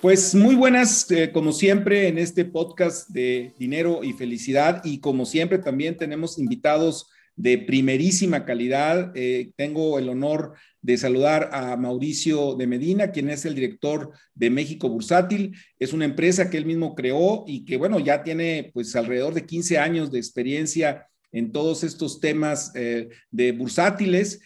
Pues muy buenas, eh, como siempre, en este podcast de dinero y felicidad. Y como siempre, también tenemos invitados de primerísima calidad. Eh, tengo el honor de saludar a Mauricio de Medina, quien es el director de México Bursátil. Es una empresa que él mismo creó y que, bueno, ya tiene pues alrededor de 15 años de experiencia en todos estos temas eh, de bursátiles.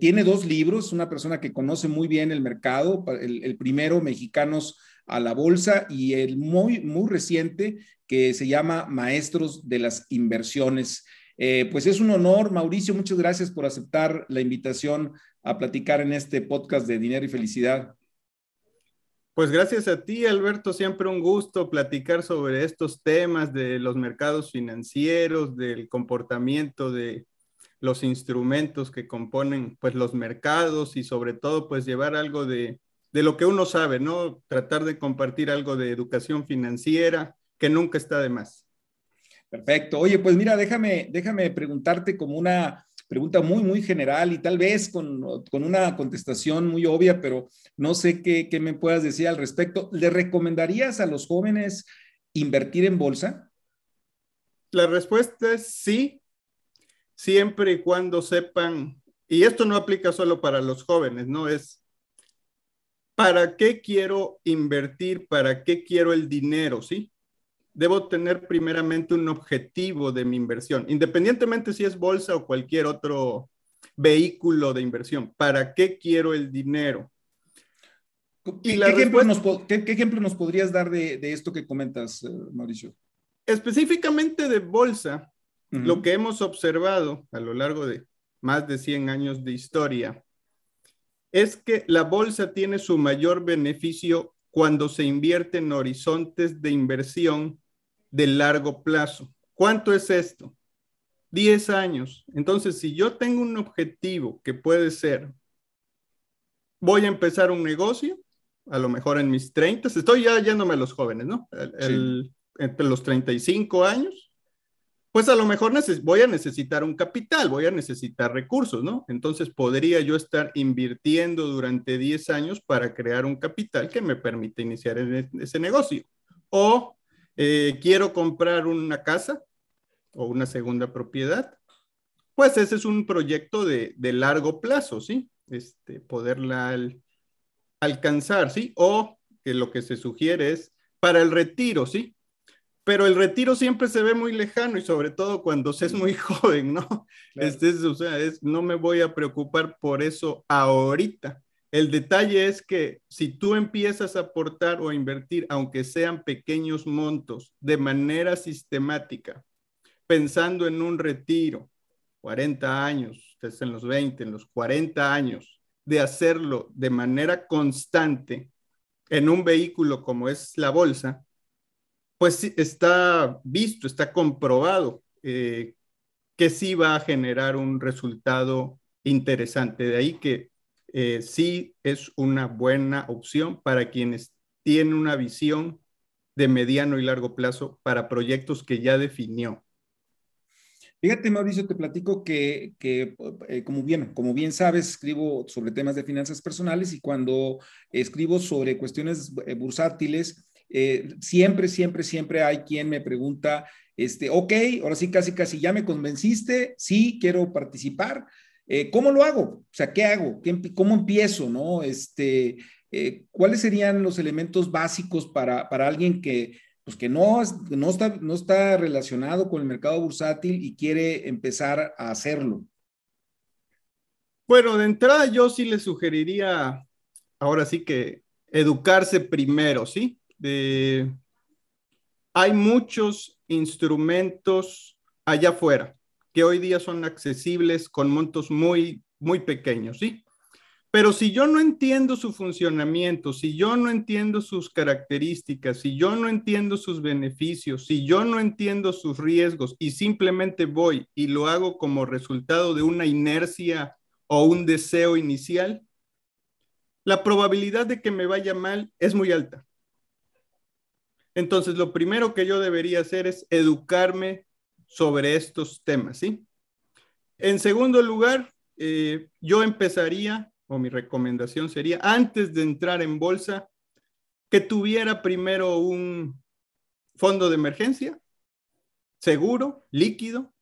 tiene dos libros, una persona que conoce muy bien el mercado, el, el primero, Mexicanos a la bolsa y el muy, muy reciente que se llama Maestros de las Inversiones. Eh, pues es un honor, Mauricio, muchas gracias por aceptar la invitación a platicar en este podcast de Dinero y Felicidad. Pues gracias a ti, Alberto, siempre un gusto platicar sobre estos temas de los mercados financieros, del comportamiento de los instrumentos que componen pues los mercados y sobre todo pues llevar algo de de lo que uno sabe, ¿no? Tratar de compartir algo de educación financiera, que nunca está de más. Perfecto. Oye, pues mira, déjame, déjame preguntarte como una pregunta muy, muy general y tal vez con, una contestación muy obvia, pero no sé qué, qué me puedas decir al respecto. ¿Le recomendarías a los jóvenes invertir en bolsa? La respuesta es sí, siempre y cuando sepan, y esto no aplica solo para los jóvenes, ¿no? Es ¿para qué quiero invertir? ¿Para qué quiero el dinero? ¿Sí? Debo tener primeramente un objetivo de mi inversión, independientemente si es bolsa o cualquier otro vehículo de inversión. ¿Para qué quiero el dinero? ¿Qué, ejemplo, nos, podrías dar de, esto que comentas, eh, Mauricio? Específicamente de bolsa, lo que hemos observado a lo largo de más de 100 años de historia es que la bolsa tiene su mayor beneficio cuando se invierte en horizontes de inversión de largo plazo. ¿Cuánto es esto? 10 años. Entonces, si yo tengo un objetivo que puede ser, voy a empezar un negocio, a lo mejor en mis 30, estoy ya yéndome a los jóvenes, ¿no? entre los 35 años, pues a lo mejor voy a necesitar un capital, voy a necesitar recursos, ¿no? Entonces podría yo estar invirtiendo durante 10 años para crear un capital que me permita iniciar e-, ese negocio. O eh, quiero comprar una casa o una segunda propiedad, pues ese es un proyecto de, largo plazo, ¿sí? Este, poderla alcanzar, ¿sí? O que lo que se sugiere es para el retiro, ¿sí? Pero el retiro siempre se ve muy lejano y sobre todo cuando se es muy joven, ¿no? Este o sea, es, no me voy a preocupar por eso ahorita. El detalle es que si tú empiezas a aportar o a invertir, aunque sean pequeños montos, de manera sistemática, pensando en un retiro, 40 años, ustedes en los 20, en los 40 años, de hacerlo de manera constante en un vehículo como es la bolsa, pues está visto, está comprobado eh, que sí va a generar un resultado interesante. De ahí que eh, sí es una buena opción para quienes tienen una visión de mediano y largo plazo para proyectos que ya definió. Fíjate, Mauricio, te platico que, eh, como, bien, como bien sabes, escribo sobre temas de finanzas personales y cuando escribo sobre cuestiones bursátiles, eh, siempre, siempre, siempre hay quien me pregunta, este, ok, ahora sí, casi, casi ya me convenciste, sí, quiero participar. Eh, ¿Cómo lo hago? O sea, ¿qué hago? ¿Cómo empiezo? ¿No? Este, eh, ¿Cuáles serían los elementos básicos para, para alguien que, pues que no, no, está, no está relacionado con el mercado bursátil y quiere empezar a hacerlo? Bueno, de entrada yo sí le sugeriría, ahora sí que educarse primero, ¿sí? Hay muchos instrumentos allá afuera que hoy día son accesibles con montos muy, muy pequeños, ¿sí? Pero si yo no entiendo su funcionamiento, si yo no entiendo sus características, si yo no entiendo sus beneficios, si yo no entiendo sus riesgos y simplemente voy y lo hago como resultado de una inercia o un deseo inicial, la probabilidad de que me vaya mal es muy alta. Entonces, lo primero que yo debería hacer es educarme sobre estos temas, ¿sí? En segundo lugar, eh, yo empezaría o mi recomendación sería, antes de entrar en bolsa, que tuviera primero un fondo de emergencia, seguro, líquido,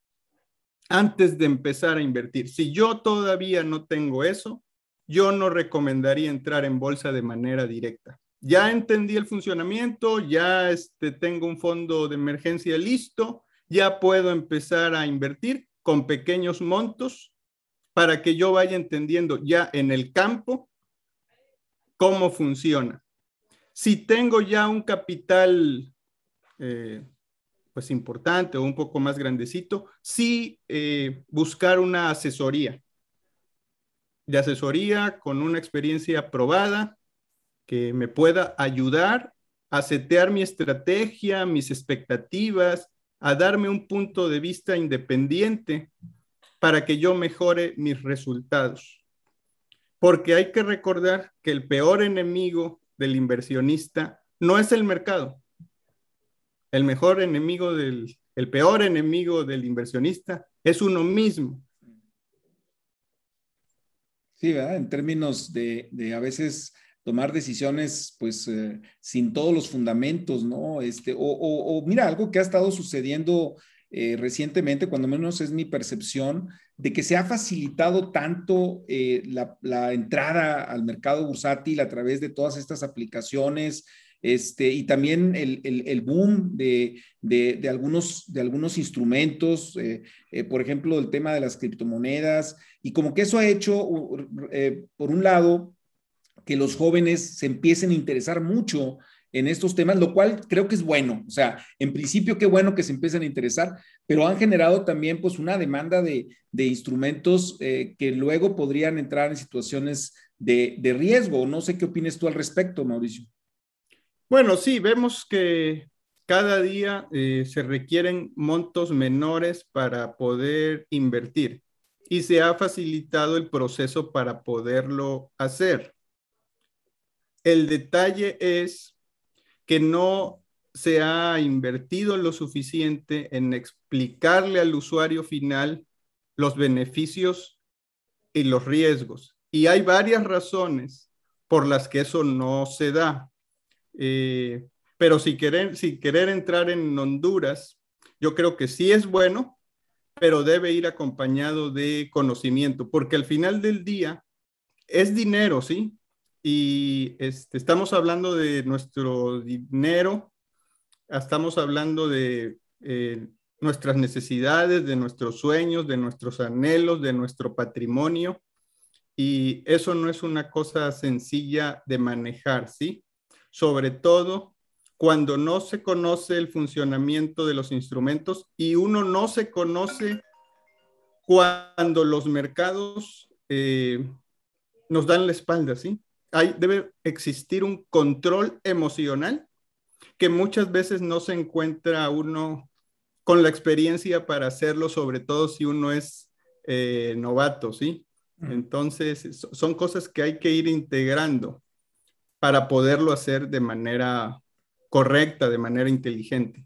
antes de empezar a invertir. Si yo todavía no tengo eso, yo no recomendaría entrar en bolsa de manera directa. Ya entendí el funcionamiento, ya este, tengo un fondo de emergencia listo, ya puedo empezar a invertir con pequeños montos para que yo vaya entendiendo ya en el campo cómo funciona. Si tengo ya un capital eh, pues importante o un poco más grandecito, sí eh, buscar una asesoría. De asesoría con una experiencia probada que me pueda ayudar a setear mi estrategia, mis expectativas, a darme un punto de vista independiente para que yo mejore mis resultados. Porque hay que recordar que el peor enemigo del inversionista no es el mercado. El mejor enemigo del, el peor enemigo del inversionista es uno mismo. Sí, ¿verdad? En términos de, de a veces tomar decisiones pues eh, sin todos los fundamentos, ¿no? Este, o, mira, algo que ha estado sucediendo eh, recientemente, cuando menos es mi percepción, de que se ha facilitado tanto eh, la, entrada al mercado bursátil a través de todas estas aplicaciones. Este, y también el, boom de, algunos, de algunos instrumentos, por ejemplo, el tema de las criptomonedas, y como que eso ha hecho, por un lado, que los jóvenes se empiecen a interesar mucho en estos temas, lo cual creo que es bueno. O sea, en principio qué bueno que se empiecen a interesar, pero han generado también pues una demanda de, instrumentos eh, que luego podrían entrar en situaciones de, riesgo. No sé qué opines tú al respecto, Mauricio. Bueno, sí, vemos que cada día eh, se requieren montos menores para poder invertir y se ha facilitado el proceso para poderlo hacer. El detalle es que no se ha invertido lo suficiente en explicarle al usuario final los beneficios y los riesgos. Y hay varias razones por las que eso no se da. Eh, pero si querer, si querer entrar en Honduras, yo creo que sí es bueno, pero debe ir acompañado de conocimiento, porque al final del día es dinero, ¿sí? Y este, estamos hablando de nuestro dinero, estamos hablando de eh, nuestras necesidades, de nuestros sueños, de nuestros anhelos, de nuestro patrimonio. Y eso no es una cosa sencilla de manejar, ¿sí? Sobre todo cuando no se conoce el funcionamiento de los instrumentos y uno no se conoce cuando los mercados eh, nos dan la espalda, ¿sí? Debe existir un control emocional que muchas veces no se encuentra uno con la experiencia para hacerlo, sobre todo si uno es eh, novato, ¿sí? Entonces, son cosas que hay que ir integrando para poderlo hacer de manera correcta, de manera inteligente.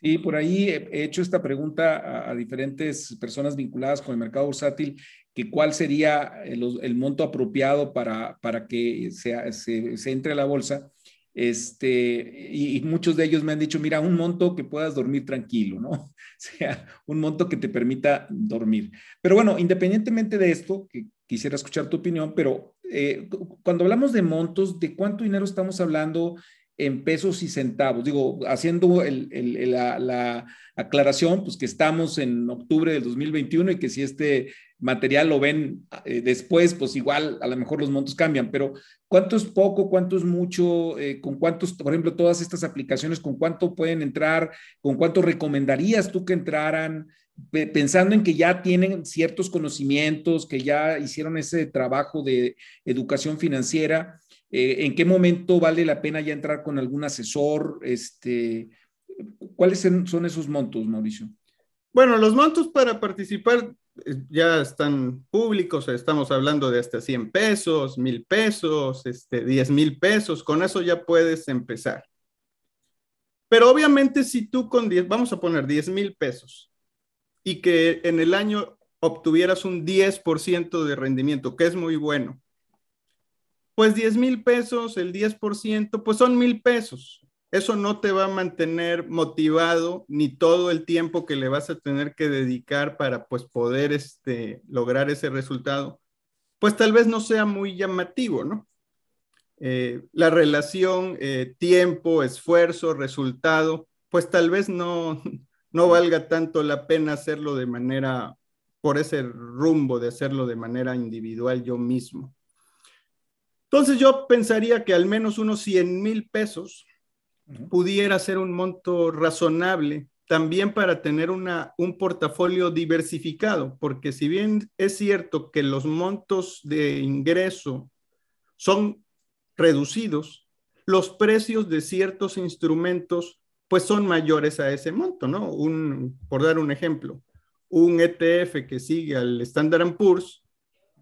Y por ahí he hecho esta pregunta a, diferentes personas vinculadas con el mercado bursátil, que cuál sería el, monto apropiado para, para que se, se, entre a la bolsa. Este, y, muchos de ellos me han dicho, mira, un monto que puedas dormir tranquilo, ¿no? O sea, un monto que te permita dormir. Pero bueno, independientemente de esto, que quisiera escuchar tu opinión, pero eh, cuando hablamos de montos, ¿de cuánto dinero estamos hablando en pesos y centavos. Digo, haciendo la, aclaración, pues que estamos en octubre del 2021 y que si este material lo ven eh, después, pues igual a lo mejor los montos cambian, pero ¿cuánto es poco, cuánto es mucho? Eh, ¿Con cuántos, por ejemplo, todas estas aplicaciones, con cuánto pueden entrar? ¿Con cuánto recomendarías tú que entraran? pensando en que ya tienen ciertos conocimientos, que ya hicieron ese trabajo de educación financiera, eh, ¿En qué momento vale la pena ya entrar con algún asesor? Este, ¿Cuáles son esos montos, Mauricio? Bueno, los montos para participar eh, ya están públicos, estamos hablando de hasta 100 pesos, 1000 pesos, este, 10 mil pesos, con eso ya puedes empezar. Pero obviamente si tú con 10, vamos a poner 10 mil pesos y que en el año obtuvieras un 10% de rendimiento, que es muy bueno, pues 10 mil pesos, el 10%, pues son mil pesos. Eso no te va a mantener motivado ni todo el tiempo que le vas a tener que dedicar para pues poder este, lograr ese resultado. Pues tal vez no sea muy llamativo, ¿no? Eh, la relación eh, tiempo, esfuerzo, resultado, pues tal vez no, no valga tanto la pena hacerlo de manera, por ese rumbo de hacerlo de manera individual yo mismo. Entonces yo pensaría que al menos unos 100 mil pesos pudiera ser un monto razonable también para tener una, un portafolio diversificado, porque si bien es cierto que los montos de ingreso son reducidos, los precios de ciertos instrumentos pues son mayores a ese monto, ¿no? Un, por dar un ejemplo, un ETF que sigue al Standard Poor's,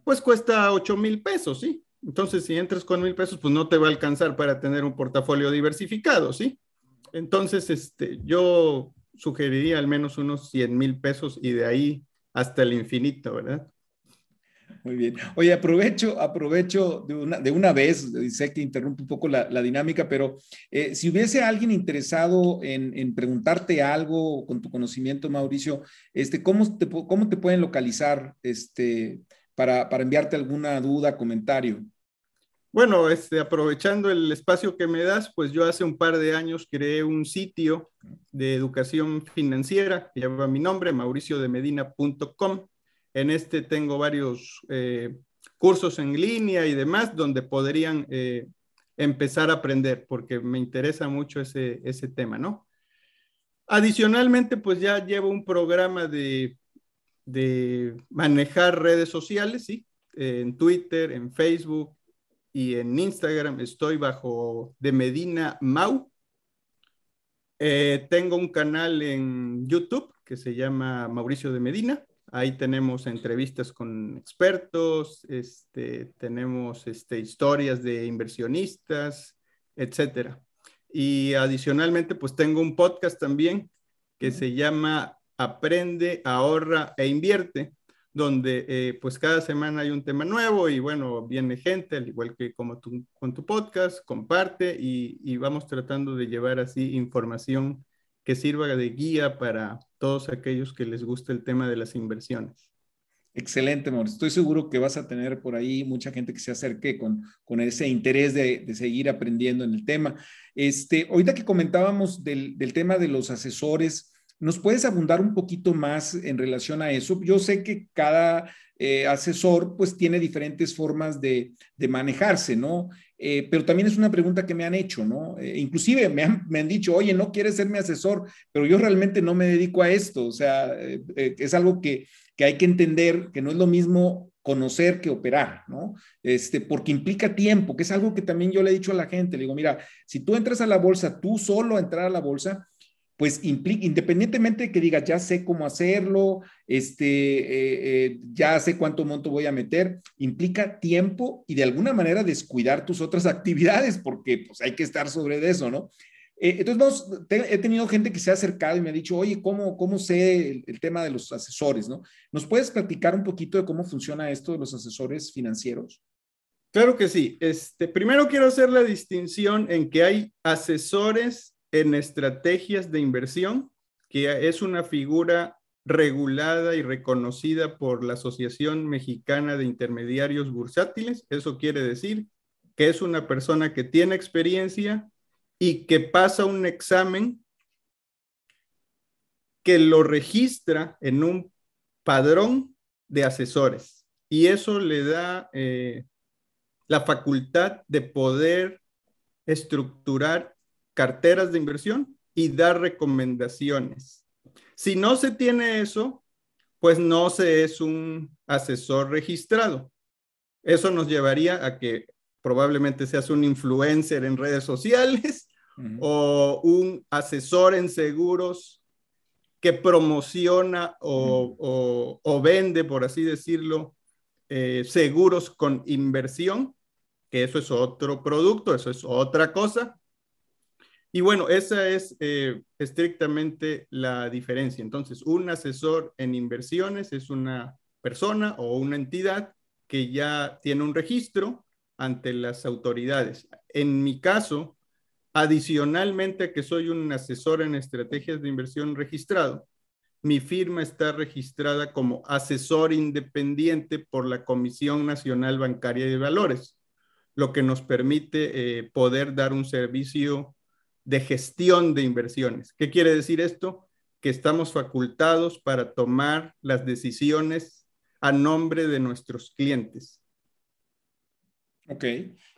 pues cuesta 8 mil pesos, ¿sí? Entonces, si entras con mil pesos, pues no te va a alcanzar para tener un portafolio diversificado, ¿sí? Entonces, este, yo sugeriría al menos unos 100 mil pesos y de ahí hasta el infinito, ¿verdad? Muy bien. Oye, aprovecho, aprovecho de una, de una vez, sé que interrumpe un poco la, dinámica, pero eh, si hubiese alguien interesado en, preguntarte algo con tu conocimiento, Mauricio, este, ¿cómo, te, ¿cómo te pueden localizar? Este, para, enviarte alguna duda, comentario. Bueno, este, aprovechando el espacio que me das, pues yo hace un par de años creé un sitio de educación financiera que lleva mi nombre, mauriciodemedina.com. En este tengo varios eh, cursos en línea y demás donde podrían eh, empezar a aprender, porque me interesa mucho ese, ese tema, ¿no? Adicionalmente, pues ya llevo un programa de de manejar redes sociales, ¿sí? En Twitter, en Facebook y en Instagram estoy bajo de Medina Mau. Eh, tengo un canal en YouTube que se llama Mauricio de Medina. Ahí tenemos entrevistas con expertos, este, tenemos este, historias de inversionistas, etcétera. Y adicionalmente, pues tengo un podcast también que se llama aprende, ahorra e invierte, donde eh, pues cada semana hay un tema nuevo y bueno, viene gente, al igual que como tú, con tu podcast, comparte y, vamos tratando de llevar así información que sirva de guía para todos aquellos que les guste el tema de las inversiones. Excelente, amor. Estoy seguro que vas a tener por ahí mucha gente que se acerque con, con ese interés de, de, seguir aprendiendo en el tema. Este, ahorita que comentábamos del, del tema de los asesores, ¿Nos puedes abundar un poquito más en relación a eso? Yo sé que cada eh, asesor pues tiene diferentes formas de, manejarse, ¿no? Eh, pero también es una pregunta que me han hecho, ¿no? Eh, inclusive me han, me han, dicho, oye, no quieres ser mi asesor, pero yo realmente no me dedico a esto, o sea, es algo que, que hay que entender, que no es lo mismo conocer que operar, ¿no? Este, porque implica tiempo, que es algo que también yo le he dicho a la gente, le digo, mira, si tú entras a la bolsa, tú solo entrar a la bolsa, pues implica, independientemente de que digas, ya sé cómo hacerlo, este, eh, eh, ya sé cuánto monto voy a meter, implica tiempo y de alguna manera descuidar tus otras actividades, porque pues hay que estar sobre eso, ¿no? Eh, entonces, he tenido gente que se ha acercado y me ha dicho, oye, ¿cómo, cómo sé el, tema de los asesores, no? ¿Nos puedes platicar un poquito de cómo funciona esto de los asesores financieros? Claro que sí. Este, primero quiero hacer la distinción en que hay asesores en estrategias de inversión, que es una figura regulada y reconocida por la Asociación Mexicana de Intermediarios Bursátiles. Eso quiere decir que es una persona que tiene experiencia y que pasa un examen que lo registra en un padrón de asesores. Y eso le da eh, la facultad de poder estructurar carteras de inversión y dar recomendaciones. Si no se tiene eso, pues no se es un asesor registrado. Eso nos llevaría a que probablemente seas un influencer en redes sociales o un asesor en seguros que promociona o, vende, por así decirlo, eh, seguros con inversión, que eso es otro producto, eso es otra cosa. Y bueno, esa es eh, estrictamente la diferencia. Entonces, un asesor en inversiones es una persona o una entidad que ya tiene un registro ante las autoridades. En mi caso, adicionalmente que soy un asesor en estrategias de inversión registrado, mi firma está registrada como asesor independiente por la Comisión Nacional Bancaria de Valores, lo que nos permite eh, poder dar un servicio de gestión de inversiones. ¿Qué quiere decir esto? Que estamos facultados para tomar las decisiones a nombre de nuestros clientes. Ok,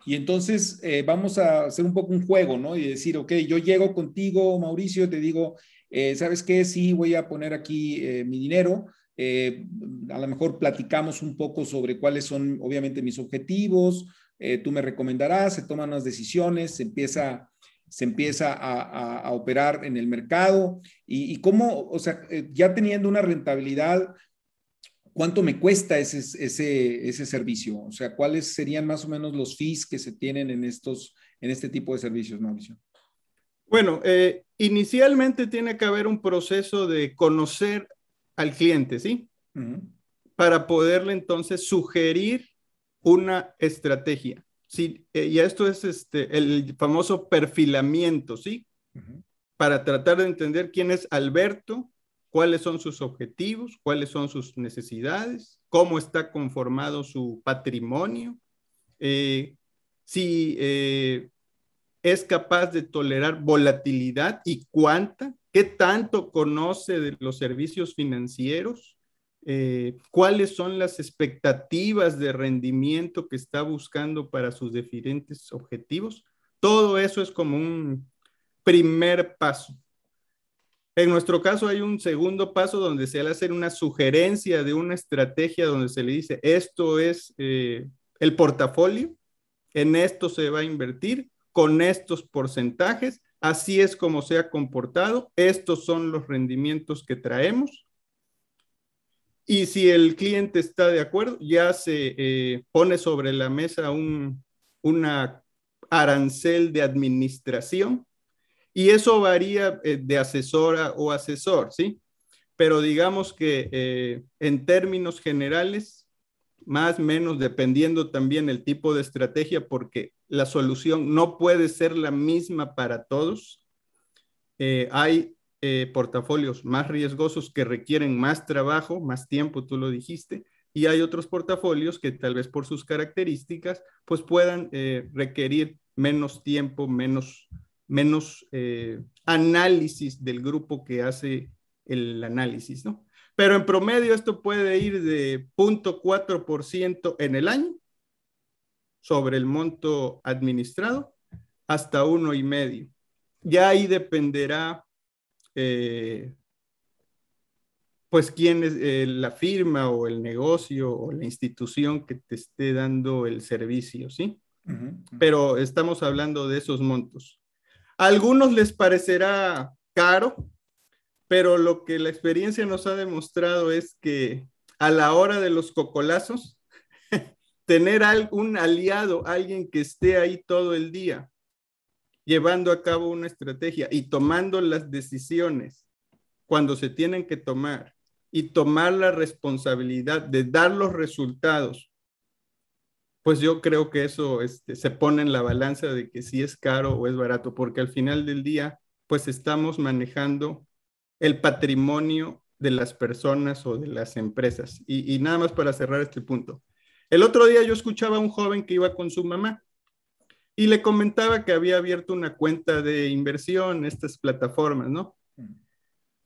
y entonces eh, vamos a hacer un poco un juego, ¿no? Y decir, ok, yo llego contigo, Mauricio, te digo, eh, ¿sabes qué? Sí, voy a poner aquí eh, mi dinero. a lo mejor platicamos un poco sobre cuáles son, obviamente, mis objetivos. tú me recomendarás, se toman las decisiones, se empieza se empieza a, operar en el mercado y, cómo, o sea, eh, ya teniendo una rentabilidad, ¿cuánto me cuesta ese, ese, ese servicio? O sea, ¿cuáles serían más o menos los fees que se tienen en, estos, en este tipo de servicios, Mauricio? Bueno, eh, inicialmente tiene que haber un proceso de conocer al cliente, ¿sí? Para poderle entonces sugerir una estrategia. Sí, eh, y esto es este, el famoso perfilamiento, ¿sí? Para tratar de entender quién es Alberto, cuáles son sus objetivos, cuáles son sus necesidades, cómo está conformado su patrimonio, eh, si eh, es capaz de tolerar volatilidad y cuánta, qué tanto conoce de los servicios financieros, eh, cuáles son las expectativas de rendimiento que está buscando para sus diferentes objetivos. Todo eso es como un primer paso. En nuestro caso hay un segundo paso donde se le hace una sugerencia de una estrategia donde se le dice, esto es eh, el portafolio, en esto se va a invertir con estos porcentajes, así es como se ha comportado, estos son los rendimientos que traemos y si el cliente está de acuerdo, ya se eh, pone sobre la mesa un una arancel de administración y eso varía eh, de asesora o asesor, ¿sí? Pero digamos que eh, en términos generales, más o menos dependiendo también el tipo de estrategia, porque la solución no puede ser la misma para todos. hay eh, portafolios más riesgosos que requieren más trabajo, más tiempo, tú lo dijiste, y hay otros portafolios que tal vez por sus características, pues puedan eh, requerir menos tiempo, menos, menos eh, análisis del grupo que hace el análisis, ¿no? Pero en promedio esto puede ir de 0.4% en el año sobre el monto administrado hasta uno y medio. Ya ahí dependerá eh, pues quién es eh, la firma o el negocio o la institución que te esté dando el servicio, ¿sí? Pero estamos hablando de esos montos. A algunos les parecerá caro, pero lo que la experiencia nos ha demostrado es que a la hora de los cocolazos, tener un aliado, alguien que esté ahí todo el día, llevando a cabo una estrategia y tomando las decisiones cuando se tienen que tomar y tomar la responsabilidad de dar los resultados, pues yo creo que eso este, se pone en la balanza de que si es caro o es barato, porque al final del día, pues estamos manejando el patrimonio de las personas o de las empresas. Y, y nada más para cerrar este punto. El otro día yo escuchaba a un joven que iba con su mamá Y le comentaba que había abierto una cuenta de inversión en estas plataformas, ¿no?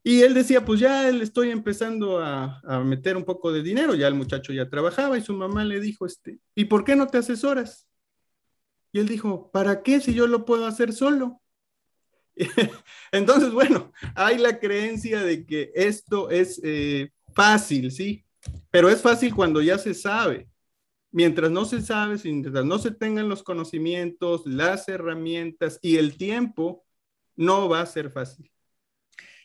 Y él decía, pues ya le estoy empezando a, a, meter un poco de dinero, ya el muchacho ya trabajaba y su mamá le dijo, este, ¿y por qué no te asesoras? Y él dijo, ¿para qué si yo lo puedo hacer solo? Entonces, bueno, hay la creencia de que esto es eh, fácil, ¿sí? Pero es fácil cuando ya se sabe. Mientras no se sabe, mientras no se tengan los conocimientos, las herramientas y el tiempo, no va a ser fácil.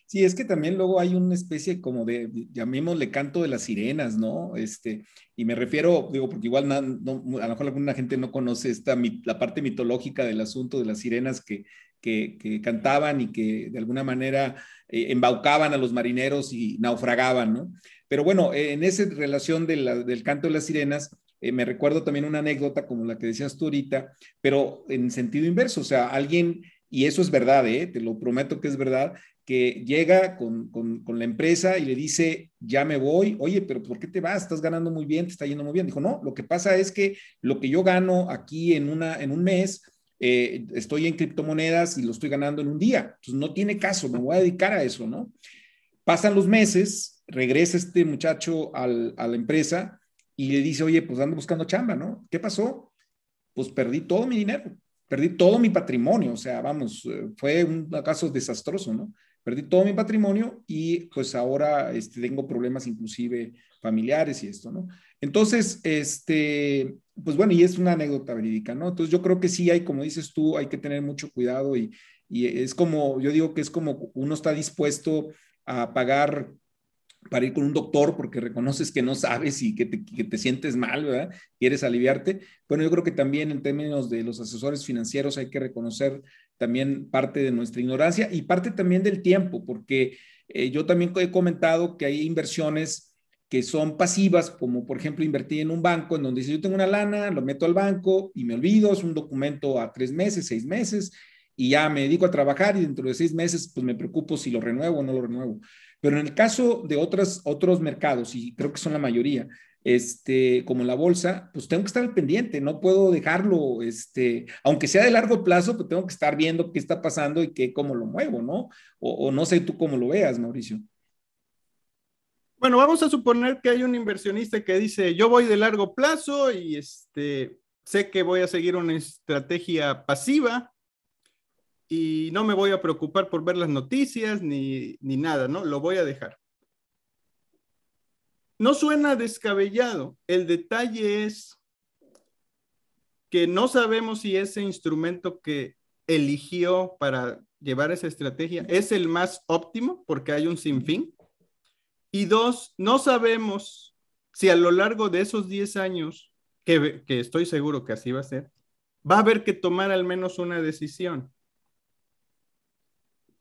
Sí, es que también luego hay una especie como de, llamémosle canto de las sirenas, ¿no? Este, y me refiero, digo, porque igual a lo mejor alguna gente no conoce esta, la parte mitológica del asunto de las sirenas que, que, cantaban y que de alguna manera eh, embaucaban a los marineros y naufragaban, ¿no? Pero bueno, en esa relación del canto de las sirenas, eh, me recuerdo también una anécdota como la que decías tú ahorita, pero en sentido inverso, o sea, alguien, y eso es verdad, ¿eh? te lo prometo que es verdad, que llega con, con, la empresa y le dice, ya me voy, oye, pero ¿por qué te vas? Estás ganando muy bien, te está yendo muy bien. Dijo, no, lo que pasa es que lo que yo gano aquí en, una, en un mes, eh, estoy en criptomonedas y lo estoy ganando en un día. Entonces no tiene caso, me voy a dedicar a eso, ¿no? Pasan los meses, regresa este muchacho al, a la empresa y le dice, oye, pues ando buscando chamba, ¿no? ¿Qué pasó? Pues perdí todo mi dinero, perdí todo mi patrimonio, o sea, vamos, eh, fue un caso desastroso, ¿no? Perdí todo mi patrimonio y pues ahora este, tengo problemas inclusive familiares y esto, ¿no? Entonces, este, pues bueno, y es una anécdota verídica, ¿no? Entonces yo creo que sí hay, como dices tú, hay que tener mucho cuidado y, y es como, yo digo que es como uno está dispuesto a pagar para ir con un doctor porque reconoces que no sabes y que te, que te, sientes mal, ¿verdad? Quieres aliviarte. Bueno, yo creo que también en términos de los asesores financieros hay que reconocer también parte de nuestra ignorancia y parte también del tiempo, porque eh, yo también he comentado que hay inversiones que son pasivas, como por ejemplo invertir en un banco en donde dice yo tengo una lana, lo meto al banco y me olvido, es un documento a tres meses, seis meses, y ya me dedico a trabajar y dentro de seis meses pues me preocupo si lo renuevo o no lo renuevo. Pero en el caso de otras, otros mercados, y creo que son la mayoría, este, como la bolsa, pues tengo que estar al pendiente, no puedo dejarlo, este, aunque sea de largo plazo, pues tengo que estar viendo qué está pasando y qué, cómo lo muevo, ¿no? O, o no sé tú cómo lo veas, Mauricio. Bueno, vamos a suponer que hay un inversionista que dice, yo voy de largo plazo y este, sé que voy a seguir una estrategia pasiva y no me voy a preocupar por ver las noticias ni, ni nada, ¿no? Lo voy a dejar. No suena descabellado. El detalle es que no sabemos si ese instrumento que eligió para llevar esa estrategia es el más óptimo porque hay un sinfín y dos, no sabemos si a lo largo de esos 10 años, que, que estoy seguro que así va a ser, va a haber que tomar al menos una decisión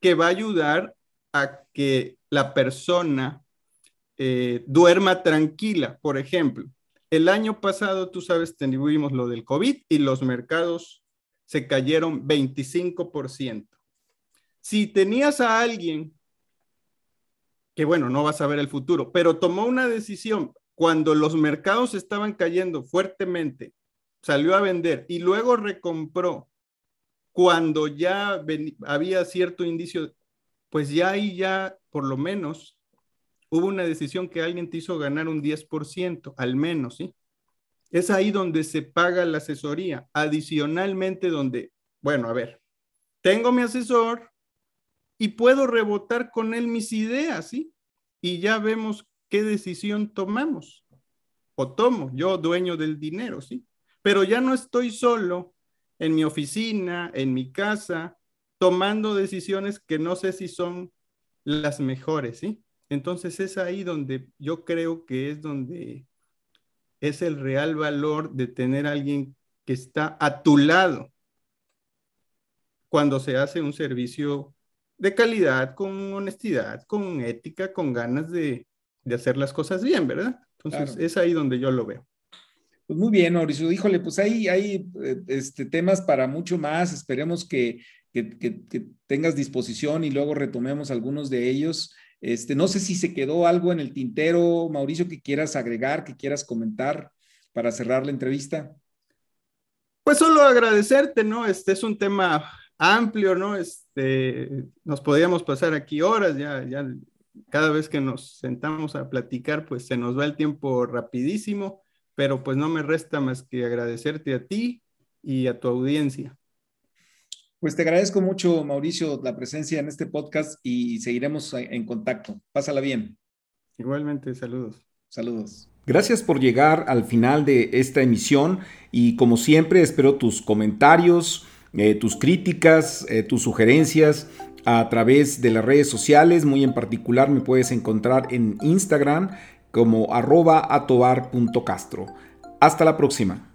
que va a ayudar a que la persona eh, duerma tranquila. Por ejemplo, el año pasado, tú sabes, tuvimos lo del COVID y los mercados se cayeron 25%. Si tenías a alguien que bueno, no vas a ver el futuro, pero tomó una decisión cuando los mercados estaban cayendo fuertemente, salió a vender y luego recompró cuando ya había cierto indicio, pues ya ahí ya por lo menos hubo una decisión que alguien te hizo ganar un 10%, al menos, ¿sí? Es ahí donde se paga la asesoría, adicionalmente donde, bueno, a ver, tengo mi asesor, y puedo rebotar con él mis ideas, ¿sí? Y ya vemos qué decisión tomamos. O tomo, yo dueño del dinero, ¿sí? Pero ya no estoy solo en mi oficina, en mi casa, tomando decisiones que no sé si son las mejores, ¿sí? Entonces es ahí donde yo creo que es donde es el real valor de tener a alguien que está a tu lado cuando se hace un servicio de calidad, con honestidad, con ética, con ganas de, hacer las cosas bien, ¿verdad? Entonces, es ahí donde yo lo veo. Pues muy bien, Mauricio. Híjole, pues ahí hay eh, este, temas para mucho más. Esperemos que, tengas disposición y luego retomemos algunos de ellos. Este, no sé si se quedó algo en el tintero, Mauricio, que quieras agregar, que quieras comentar para cerrar la entrevista. Pues solo agradecerte, ¿no? Este es un tema amplio, ¿no? Este, nos podríamos pasar aquí horas, ya, ya cada vez que nos sentamos a platicar, pues se nos va el tiempo rapidísimo, pero pues no me resta más que agradecerte a ti y a tu audiencia. Pues te agradezco mucho, Mauricio, la presencia en este podcast y seguiremos en contacto. Pásala bien. Igualmente, saludos. Saludos. Gracias por llegar al final de esta emisión y como siempre espero tus comentarios, eh, tus críticas, eh, tus sugerencias a través de las redes sociales. Muy en particular me puedes encontrar en Instagram como arroba atobar.castro. Hasta la próxima.